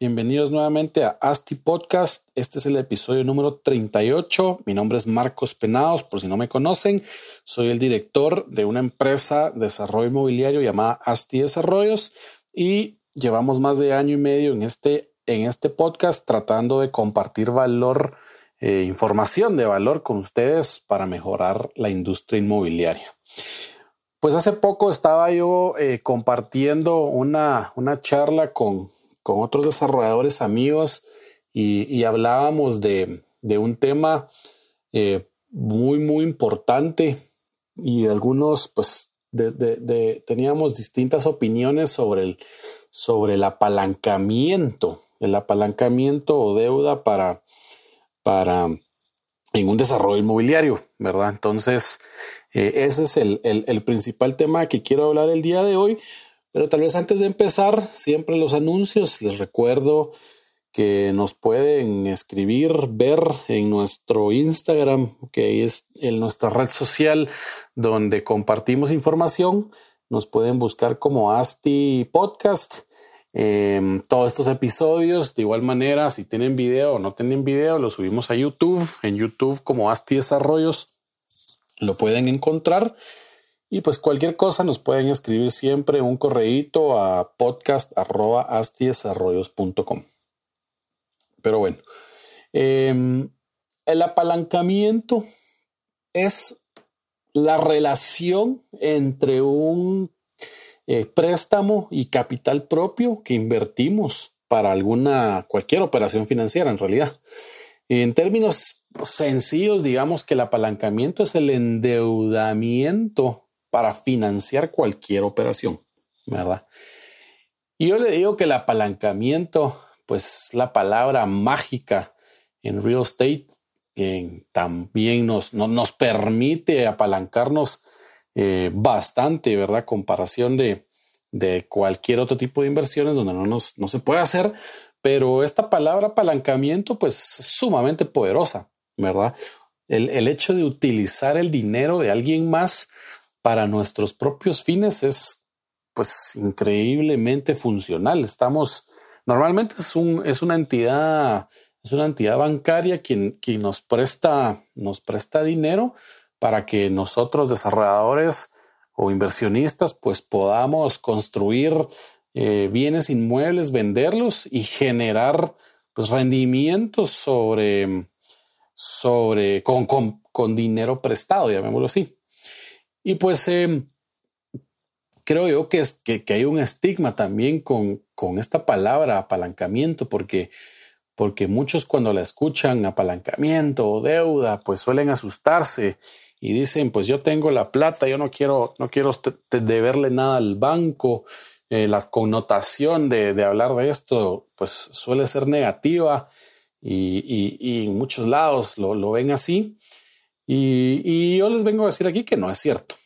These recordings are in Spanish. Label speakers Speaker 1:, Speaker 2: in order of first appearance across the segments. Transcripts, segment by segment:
Speaker 1: Bienvenidos nuevamente a ASTI Podcast. Este es el episodio número 38. Mi nombre es Marcos Penados, por si no me conocen. Soy el director de una empresa de desarrollo inmobiliario llamada ASTI Desarrollos y llevamos más de año y medio en este, en este podcast tratando de compartir valor, eh, información de valor con ustedes para mejorar la industria inmobiliaria. Pues hace poco estaba yo eh, compartiendo una, una charla con, con, otros desarrolladores amigos y, hablábamos de, un tema eh, muy, muy importante y algunos, pues, teníamos distintas opiniones sobre el, sobre el apalancamiento, el apalancamiento o deuda para, para en un desarrollo inmobiliario, ¿verdad? Entonces, eh, ese es el, principal tema que quiero hablar el día de hoy. Pero tal vez antes de empezar, siempre los anuncios, les recuerdo que nos pueden escribir, ver en nuestro Instagram, que es en nuestra red social donde compartimos información. Nos pueden buscar como Asti Podcast. Eh, todos estos episodios, de igual manera, si tienen video o no tienen video, los subimos a YouTube, en YouTube como Asti Desarrollos lo pueden encontrar. Y pues cualquier cosa nos pueden escribir siempre un correíto a podcast.astiesarrollos.com. Pero bueno, em, el apalancamiento es la relación entre un eh, préstamo y capital propio que invertimos para alguna, cualquier operación financiera en realidad. En términos sencillos, digamos que el apalancamiento es el endeudamiento para financiar cualquier operación, ¿verdad? Y yo le digo que el apalancamiento, pues la palabra mágica en real estate, que también nos, nos permite apalancarnos eh, bastante, ¿verdad? Comparación de, de cualquier otro tipo de inversiones donde no, nos, no se puede hacer, pero esta palabra apalancamiento, pues es sumamente poderosa, ¿verdad? El, el, hecho de utilizar el dinero de alguien más para nuestros propios fines es, pues, increíblemente funcional. Estamos, normalmente es, un, es una entidad, es una entidad bancaria quien, quien nos presta, nos presta dinero para que nosotros desarrolladores o inversionistas, pues, podamos construir eh, bienes inmuebles, venderlos y generar pues, rendimientos sobre, sobre con, con, con dinero prestado, llamémoslo así. Y pues em, creo yo que, que, hay un estigma también con, con esta palabra apalancamiento, porque, porque muchos cuando la escuchan apalancamiento o deuda, pues suelen asustarse y dicen, pues yo tengo la plata, yo no quiero, no quiero deberle nada al banco, eh, la connotación de, hablar de esto pues suele ser negativa y, en muchos lados lo, ven así. Y, yo les vengo a decir aquí que no es cierto.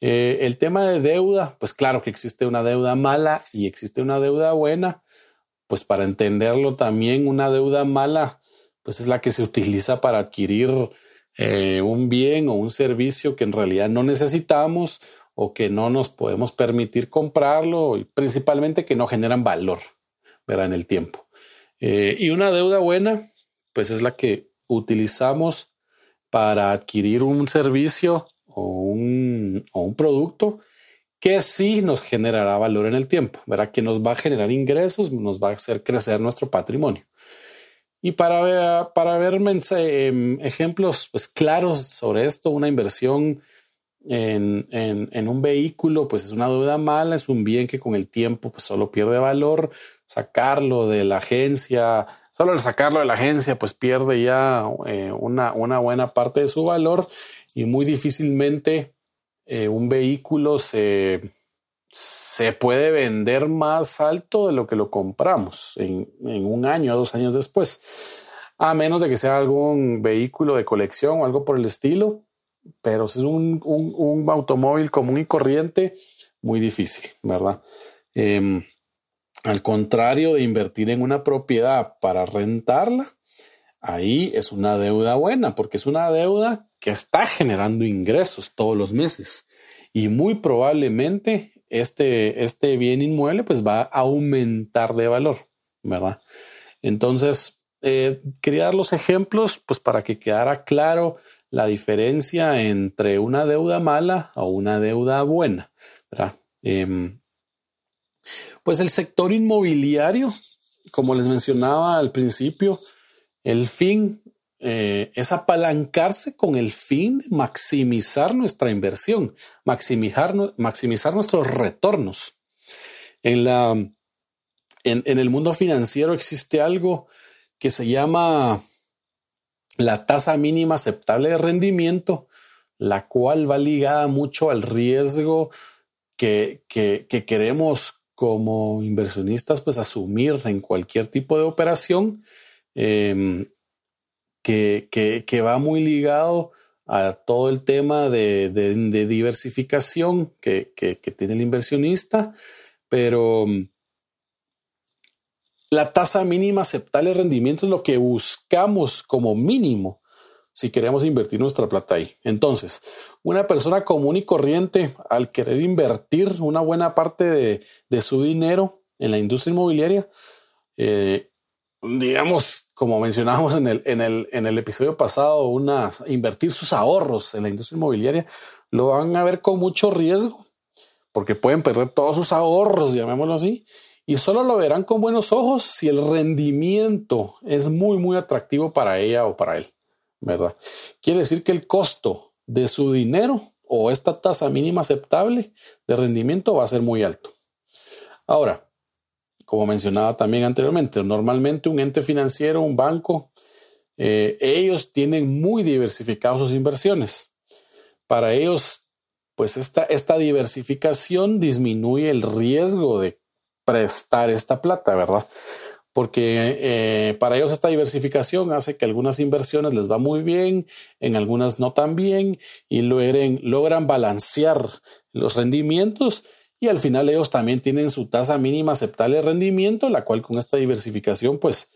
Speaker 1: Eh, el tema de deuda, pues claro que existe una deuda mala y existe una deuda buena. Pues para entenderlo también, una deuda mala, pues es la que se utiliza para adquirir eh, un bien o un servicio que en realidad no necesitamos o que no nos podemos permitir comprarlo y principalmente que no generan valor ¿verdad? en el tiempo. Eh, y una deuda buena, pues es la que utilizamos para adquirir un servicio o un, o un producto que sí nos generará valor en el tiempo, ¿verdad? que nos va a generar ingresos, nos va a hacer crecer nuestro patrimonio. Y para ver, para ver em, ejemplos pues, claros sobre esto, una inversión en, en, un vehículo, pues es una deuda mala, es un bien que con el tiempo pues, solo pierde valor. Sacarlo de la agencia, solo al sacarlo de la agencia, pues pierde ya eh, una, buena parte de su valor y muy difícilmente eh, un vehículo se, se puede vender más alto de lo que lo compramos en, un año o dos años después, a menos de que sea algún vehículo de colección o algo por el estilo, pero si es un, un, automóvil común y corriente, muy difícil, ¿verdad? Em, al contrario de invertir en una propiedad para rentarla, ahí es una deuda buena, porque es una deuda que está generando ingresos todos los meses y muy probablemente este, este bien inmueble pues va a aumentar de valor, ¿verdad? Entonces, eh, quería dar los ejemplos pues para que quedara claro la diferencia entre una deuda mala o una deuda buena, ¿verdad? Em, pues el sector inmobiliario, como les mencionaba al principio, el fin eh, es apalancarse con el fin de maximizar nuestra inversión, maximizar, maximizar nuestros retornos. En, la, en, en el mundo financiero existe algo que se llama la tasa mínima aceptable de rendimiento, la cual va ligada mucho al riesgo que, que, que, queremos como inversionistas pues asumir en cualquier tipo de operación. Eh, que, va muy ligado a todo el tema de, diversificación que, tiene el inversionista, pero mm, la tasa mínima aceptable de rendimiento es lo que buscamos como mínimo si queremos invertir nuestra plata ahí. Entonces, una persona común y corriente, al querer invertir una buena parte de, su dinero en la industria inmobiliaria, eh, digamos, como mencionábamos en el, en el, en el episodio pasado, una, invertir sus ahorros en la industria inmobiliaria, lo van a ver con mucho riesgo, porque pueden perder todos sus ahorros, llamémoslo así, y solo lo verán con buenos ojos si el rendimiento es muy, muy atractivo para ella o para él, ¿verdad? Quiere decir que el costo de su dinero o esta tasa mínima aceptable de rendimiento va a ser muy alto. Ahora, como mencionaba también anteriormente, normalmente un ente financiero, un banco, eh, ellos tienen muy diversificadas sus inversiones. Para ellos, pues esta, esta diversificación disminuye el riesgo de prestar esta plata, ¿verdad? Porque eh, para ellos esta diversificación hace que algunas inversiones les va muy bien, en algunas no tan bien, y logran balancear los rendimientos y al final ellos también tienen su tasa mínima aceptable de rendimiento, la cual con esta diversificación pues,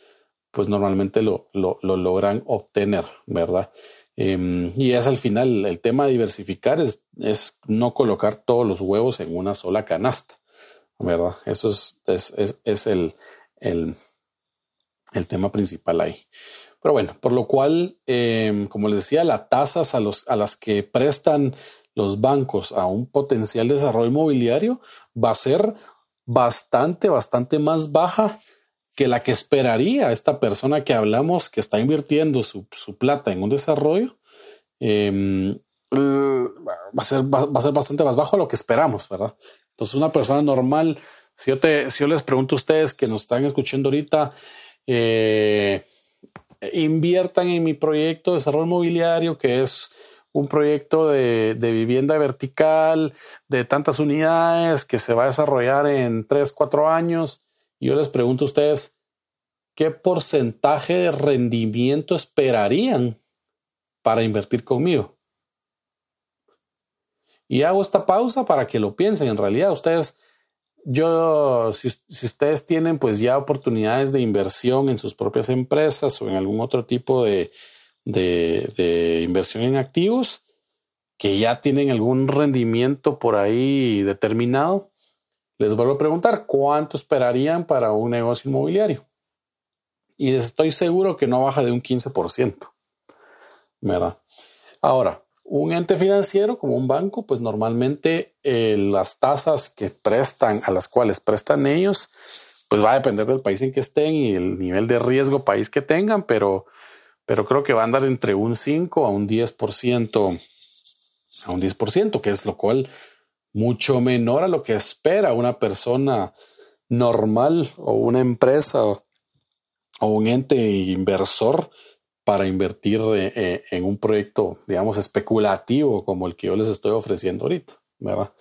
Speaker 1: pues normalmente lo, lo, logran obtener, ¿verdad? Em, y es al final el tema de diversificar es, es, no colocar todos los huevos en una sola canasta, ¿verdad? Eso es, es, es el, el, tema principal ahí. Pero bueno, por lo cual, em, como les decía, las tasas a, los, a las que prestan los bancos a un potencial desarrollo inmobiliario va a ser bastante, bastante más baja que la que esperaría esta persona que hablamos que está invirtiendo su, plata en un desarrollo. Em, va, a ser, va, a ser bastante más bajo a lo que esperamos, ¿verdad? Entonces, una persona normal, si yo, te, si yo les pregunto a ustedes que nos están escuchando ahorita, eh, inviertan en mi proyecto de desarrollo inmobiliario, que es un proyecto de, vivienda vertical de tantas unidades que se va a desarrollar en tres, cuatro años. Y yo les pregunto a ustedes, ¿qué porcentaje de rendimiento esperarían para invertir conmigo? Y hago esta pausa para que lo piensen. En realidad, ustedes, yo, si, ustedes tienen pues ya oportunidades de inversión en sus propias empresas o en algún otro tipo de, de, inversión en activos que ya tienen algún rendimiento por ahí determinado, les vuelvo a preguntar cuánto esperarían para un negocio inmobiliario. Y les estoy seguro que no baja de un 15%. ¿Verdad? Ahora, un ente financiero como un banco, pues normalmente eh, las tasas que prestan, a las cuales prestan ellos, pues va a depender del país en que estén y el nivel de riesgo país que tengan, pero, pero creo que va a andar entre un 5 a un 10%, a un 10%, que es lo cual mucho menor a lo que espera una persona normal o una empresa o, un ente inversor para invertir eh, eh, en un proyecto, digamos, especulativo como el que yo les estoy ofreciendo ahorita, ¿verdad?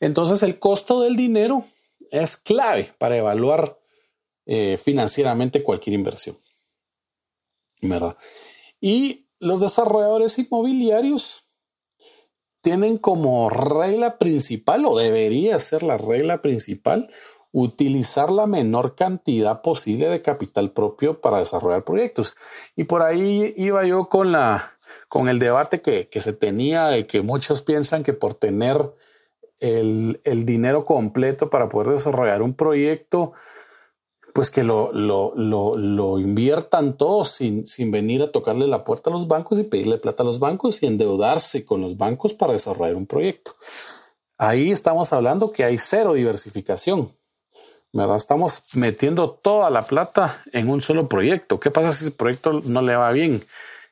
Speaker 1: Entonces el costo del dinero es clave para evaluar eh, financieramente cualquier inversión, ¿verdad? Y los desarrolladores inmobiliarios tienen como regla principal, o debería ser la regla principal, utilizar la menor cantidad posible de capital propio para desarrollar proyectos. Y por ahí iba yo con la con el debate que, se tenía de que muchos piensan que por tener el, el dinero completo para poder desarrollar un proyecto, pues que lo, lo, lo, lo inviertan todos sin, sin, venir a tocarle la puerta a los bancos y pedirle plata a los bancos y endeudarse con los bancos para desarrollar un proyecto. Ahí estamos hablando que hay cero diversificación. ¿Verdad? Estamos metiendo toda la plata en un solo proyecto. ¿Qué pasa si ese proyecto no le va bien?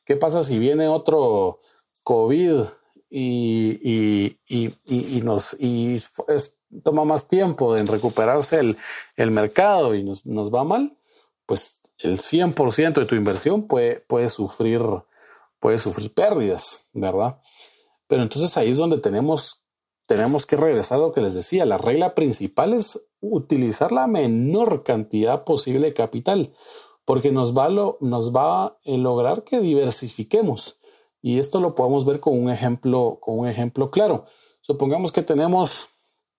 Speaker 1: ¿Qué pasa si viene otro COVID y, y, nos y toma más tiempo en recuperarse el, el mercado y nos, nos, va mal, pues el 100% de tu inversión puede, puede, sufrir, puede sufrir pérdidas, ¿verdad? Pero entonces ahí es donde tenemos, tenemos que regresar a lo que les decía. La regla principal es utilizar la menor cantidad posible de capital, porque nos va, lo, nos va a lograr que diversifiquemos. Y esto lo podemos ver con un ejemplo, con un ejemplo claro. Supongamos que tenemos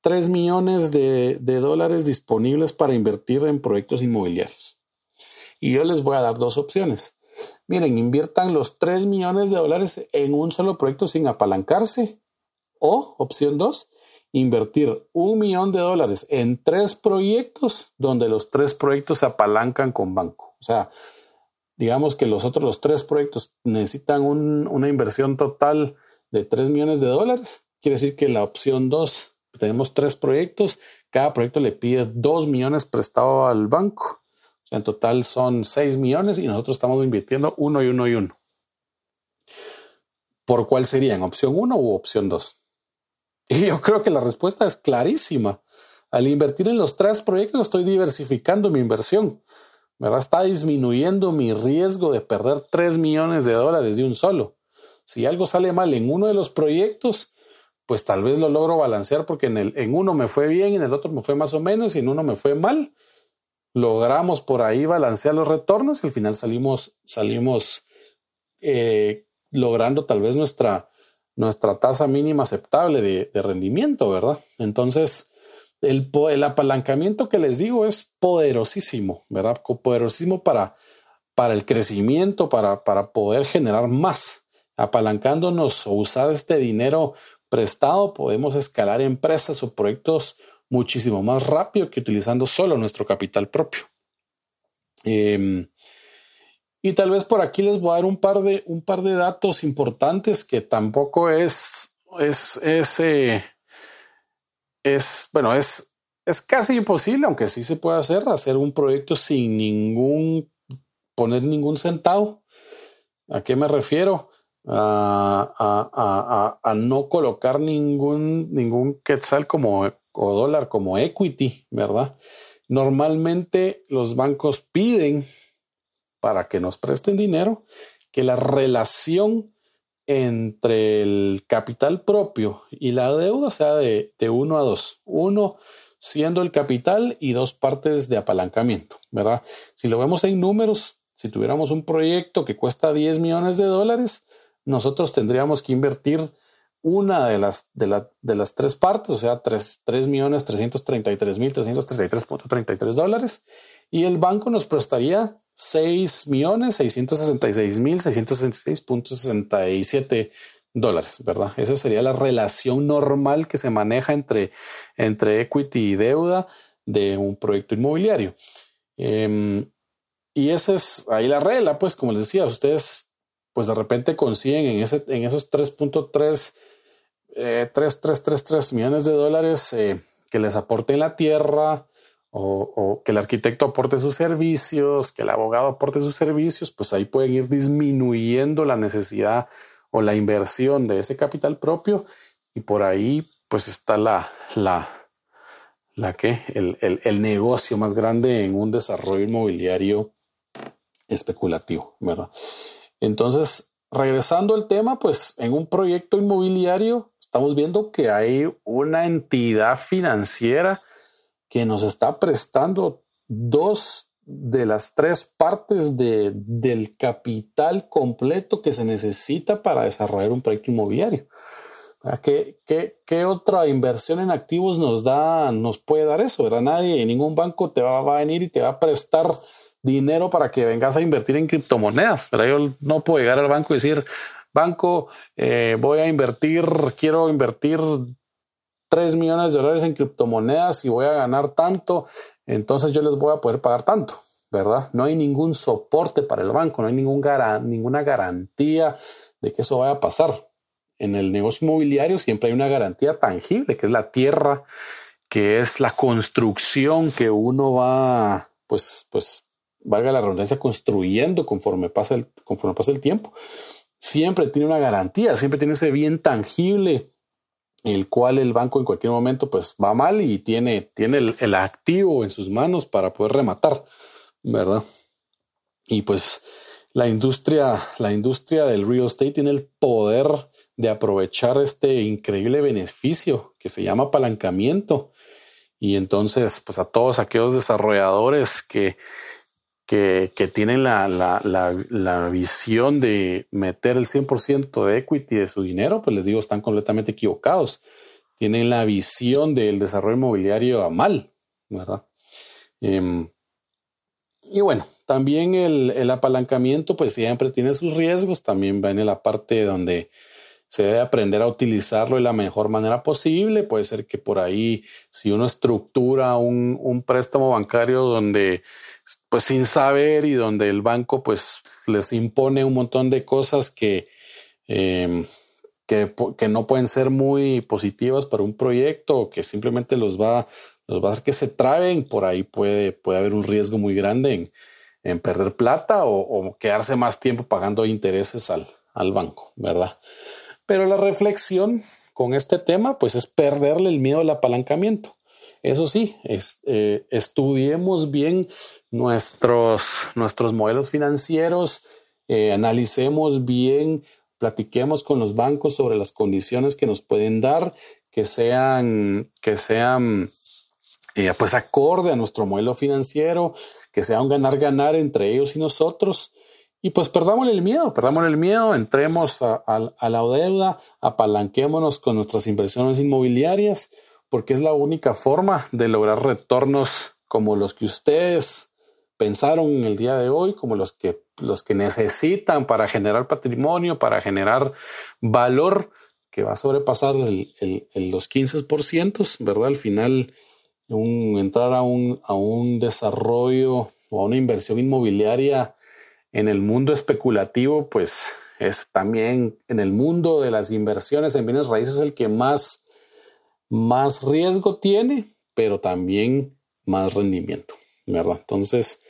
Speaker 1: 3 millones de, dólares disponibles para invertir en proyectos inmobiliarios. Y yo les voy a dar dos opciones. Miren, inviertan los 3 millones de dólares en un solo proyecto sin apalancarse. O, opción 2, invertir un millón de dólares en tres proyectos donde los tres proyectos se apalancan con banco. O sea, digamos que los otros los tres proyectos necesitan una inversión total de 3 millones de dólares, quiere decir que la opción 2, tenemos tres proyectos, cada proyecto le pide 2 millones prestado al banco. O sea, en total son 6 millones y nosotros estamos invirtiendo uno y uno y uno. ¿Por cuál serían? ¿Opción 1 u opción 2? Y yo creo que la respuesta es clarísima. Al invertir en los tres proyectos estoy diversificando mi inversión. ¿verdad? Está disminuyendo mi riesgo de perder 3 millones de dólares de un solo. Si algo sale mal en uno de los proyectos, pues tal vez lo logro balancear porque en, el, en uno me fue bien, en el otro me fue más o menos y en uno me fue mal. Logramos por ahí balancear los retornos y al final salimos, salimos eh, logrando tal vez nuestra, nuestra tasa mínima aceptable de, rendimiento, ¿verdad? Entonces, el, apalancamiento que les digo es poderosísimo, ¿verdad? Poderosísimo para, para el crecimiento, para, para poder generar más. Apalancándonos o usar este dinero prestado, podemos escalar empresas o proyectos muchísimo más rápido que utilizando solo nuestro capital propio. Em, y tal vez por aquí les voy a dar un par de, un par de datos importantes que tampoco es, es, es eh, es, bueno, es, es casi imposible, aunque sí se puede hacer, hacer un proyecto sin ningún, poner ningún centavo. ¿A qué me refiero? A, a, a, a no colocar ningún, ningún quetzal como, o dólar como equity, ¿verdad? Normalmente los bancos piden para que nos presten dinero que la relación entre el capital propio y la deuda sea de, de uno a dos. Uno siendo el capital y dos partes de apalancamiento, ¿verdad? Si lo vemos en números, si tuviéramos un proyecto que cuesta 10 millones de dólares, nosotros tendríamos que invertir una de las, de, de las tres partes, o sea, 3, 3 millones 333 mil 333.33 dólares, y el banco nos prestaría 6 millones 666 mil 666.67 dólares, ¿verdad? Esa sería la relación normal que se maneja entre, entre equity y deuda de un proyecto inmobiliario. Em, y esa es ahí la regla, pues como les decía, ustedes pues de repente consiguen en, ese, en esos 3.3 eh, 3, millones de dólares eh, que les aporten la tierra, o, que el arquitecto aporte sus servicios, que el abogado aporte sus servicios, pues ahí pueden ir disminuyendo la necesidad o la inversión de ese capital propio y por ahí pues está la, la, la que el, el, negocio más grande en un desarrollo inmobiliario especulativo, ¿verdad? Entonces, regresando al tema, pues en un proyecto inmobiliario estamos viendo que hay una entidad financiera que nos está prestando dos de las tres partes de, del capital completo que se necesita para desarrollar un proyecto inmobiliario. ¿Qué, qué, qué otra inversión en activos nos da, nos puede dar eso? ¿verdad? Nadie, ningún banco te va, a venir y te va a prestar dinero para que vengas a invertir en criptomonedas. Pero yo no puedo llegar al banco y decir, banco, eh, voy a invertir, quiero invertir 3 millones de dólares en criptomonedas y voy a ganar tanto, entonces yo les voy a poder pagar tanto, ¿verdad? No hay ningún soporte para el banco, no hay ningún ninguna garantía de que eso vaya a pasar. En el negocio inmobiliario siempre hay una garantía tangible, que es la tierra, que es la construcción que uno va, pues, pues, valga la redundancia, construyendo conforme pasa el, conforme pasa el tiempo. Siempre tiene una garantía, siempre tiene ese bien tangible el cual el banco en cualquier momento pues va mal y tiene, tiene el, activo en sus manos para poder rematar, ¿verdad? Y pues la industria, la industria del real estate tiene el poder de aprovechar este increíble beneficio que se llama apalancamiento. Y entonces, pues a todos aquellos desarrolladores que que, tienen la, visión de meter el 100% de equity de su dinero, pues les digo, están completamente equivocados. Tienen la visión del desarrollo inmobiliario a mal, ¿verdad? Em, y bueno, también el, apalancamiento, pues siempre tiene sus riesgos. También va en la parte donde se debe aprender a utilizarlo de la mejor manera posible. Puede ser que por ahí, si uno estructura un, un préstamo bancario donde pues sin saber y donde el banco pues les impone un montón de cosas que, em, que, que, no pueden ser muy positivas para un proyecto o que simplemente los va, los va a hacer que se traben, por ahí puede, puede haber un riesgo muy grande en, en perder plata o, o, quedarse más tiempo pagando intereses al, al banco, ¿verdad? Pero la reflexión con este tema pues es perderle el miedo al apalancamiento. Eso sí, eh, estudiemos bien nuestros, nuestros modelos financieros, eh, analicemos bien, platiquemos con los bancos sobre las condiciones que nos pueden dar, que sean, que sean eh, pues acorde a nuestro modelo financiero, que sea un ganar-ganar entre ellos y nosotros. Y pues perdamos el miedo, perdamos el miedo, entremos a, la deuda, apalanquémonos con nuestras inversiones inmobiliarias porque es la única forma de lograr retornos como los que ustedes pensaron en el día de hoy, como los que, los que necesitan para generar patrimonio, para generar valor que va a sobrepasar el, los 15%, ¿verdad? Al final, entrar a un, a un desarrollo o a una inversión inmobiliaria en el mundo especulativo, pues es también en el mundo de las inversiones en bienes raíces el que más más riesgo tiene, pero también más rendimiento, ¿verdad? Entonces,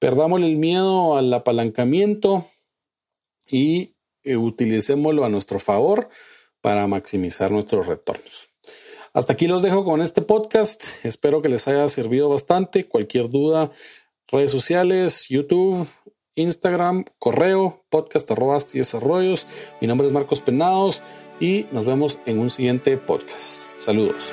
Speaker 1: perdamos el miedo al apalancamiento y eh, utilicémoslo a nuestro favor para maximizar nuestros retornos. Hasta aquí los dejo con este podcast. Espero que les haya servido bastante. Cualquier duda, redes sociales, YouTube, Instagram, correo, podcast arroba y desarrollos. Mi nombre es Marcos Penados y nos vemos en un siguiente podcast. Saludos.